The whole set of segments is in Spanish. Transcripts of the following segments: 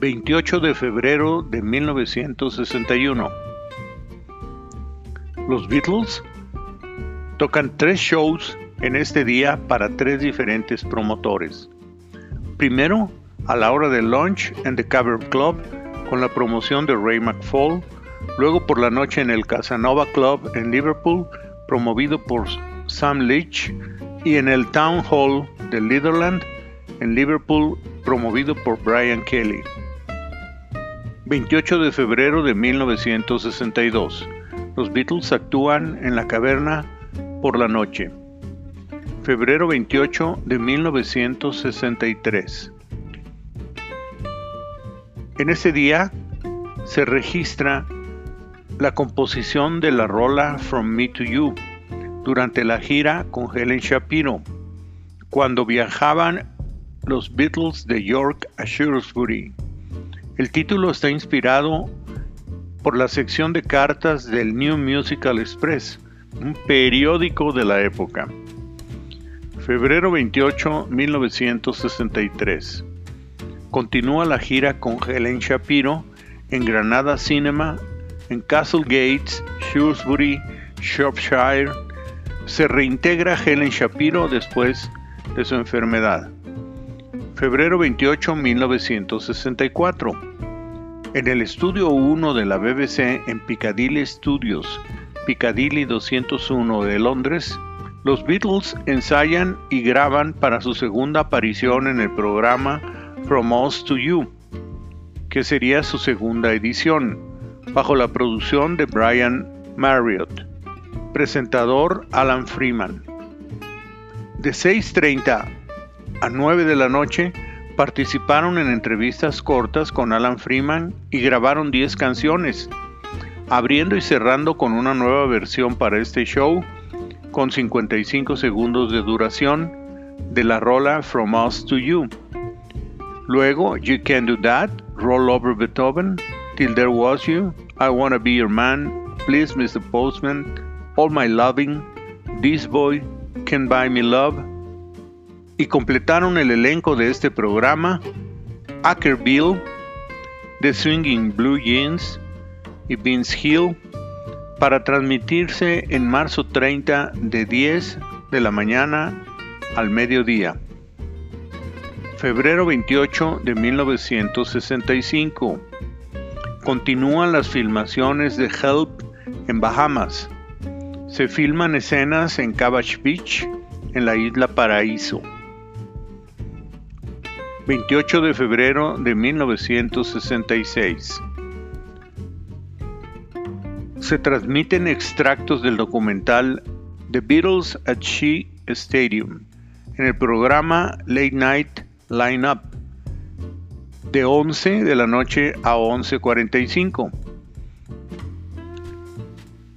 28 de febrero de 1961. Los Beatles tocan tres shows en este día para tres diferentes promotores. Primero, a la hora del lunch en The Cavern Club con la promoción de Ray McFall, luego por la noche en el Casanova Club en Liverpool, promovido por Sam Leach, y en el Town Hall de Litherland en Liverpool, promovido por Brian Kelly. 28 de febrero de 1962. Los Beatles actúan en la caverna por la noche. Febrero 28 de 1963. En ese día se registra la composición de la rola From Me to You durante la gira con Helen Shapiro, cuando viajaban los Beatles de York a Shrewsbury. El título está inspirado por la sección de cartas del New Musical Express, un periódico de la época. Febrero 28, 1963. Continúa la gira con Helen Shapiro en Granada Cinema, en Castle Gates, Shrewsbury, Shropshire. Se reintegra Helen Shapiro después de su enfermedad. Febrero 28, 1964. En el estudio 1 de la BBC en Piccadilly Studios, Piccadilly 201 de Londres, los Beatles ensayan y graban para su segunda aparición en el programa From Us to You, que sería su segunda edición, bajo la producción de Brian Marriott. Presentador Alan Freeman. De 6.30 a 9 de la noche participaron en entrevistas cortas con Alan Freeman y grabaron 10 canciones, abriendo y cerrando con una nueva versión para este show con 55 segundos de duración de la rola From Us to You. Luego You Can Do That, Roll Over Beethoven, Till There Was You, I Wanna Be Your Man, Please Mr. Postman, All My Loving, This Boy, Can Buy Me Love, y completaron el elenco de este programa Ackerville, The Swinging Blue Jeans y Vince Hill para transmitirse en marzo 30 de 10 de la mañana al mediodía. Febrero 28 de 1965. Continúan las filmaciones de Help en Bahamas. Se filman escenas en Cabbage Beach, en la isla Paraíso. 28 de febrero de 1966. Se transmiten extractos del documental The Beatles at Shea Stadium en el programa Late Night Lineup de 11 de la noche a 11.45,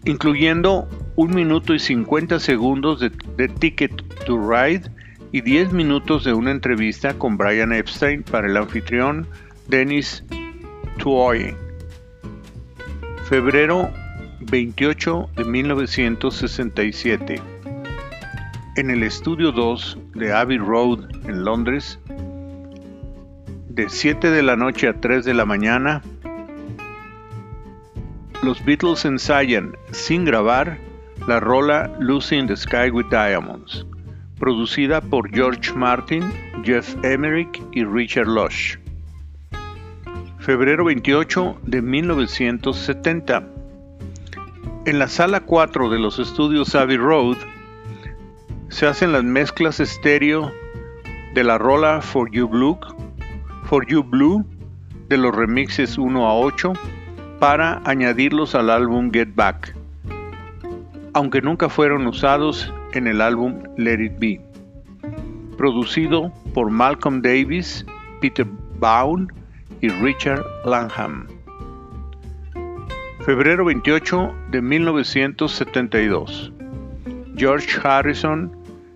incluyendo un minuto y 50 segundos de Ticket to Ride y 10 minutos de una entrevista con Brian Epstein para el anfitrión Dennis Tuoy. Febrero 28 de 1967. En el estudio 2 de Abbey Road en Londres, de 7 de la noche a 3 de la mañana, los Beatles ensayan sin grabar la rola Lucy in the Sky with Diamonds producida por George Martin, Jeff Emerick y Richard Lush. Febrero 28 de 1970. En la sala 4 de los estudios Abbey Road se hacen las mezclas estéreo de la rola For You Blue, For You Blue de los remixes 1 a 8 para añadirlos al álbum Get Back, aunque nunca fueron usados en el álbum Let It Be, producido por Malcolm Davis, Peter Baum y Richard Langham. Febrero 28 de 1972. George Harrison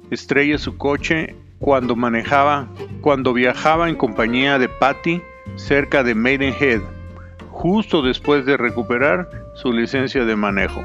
estrella su coche cuando manejaba, cuando viajaba en compañía de Patty cerca de Maidenhead, justo después de recuperar su licencia de manejo.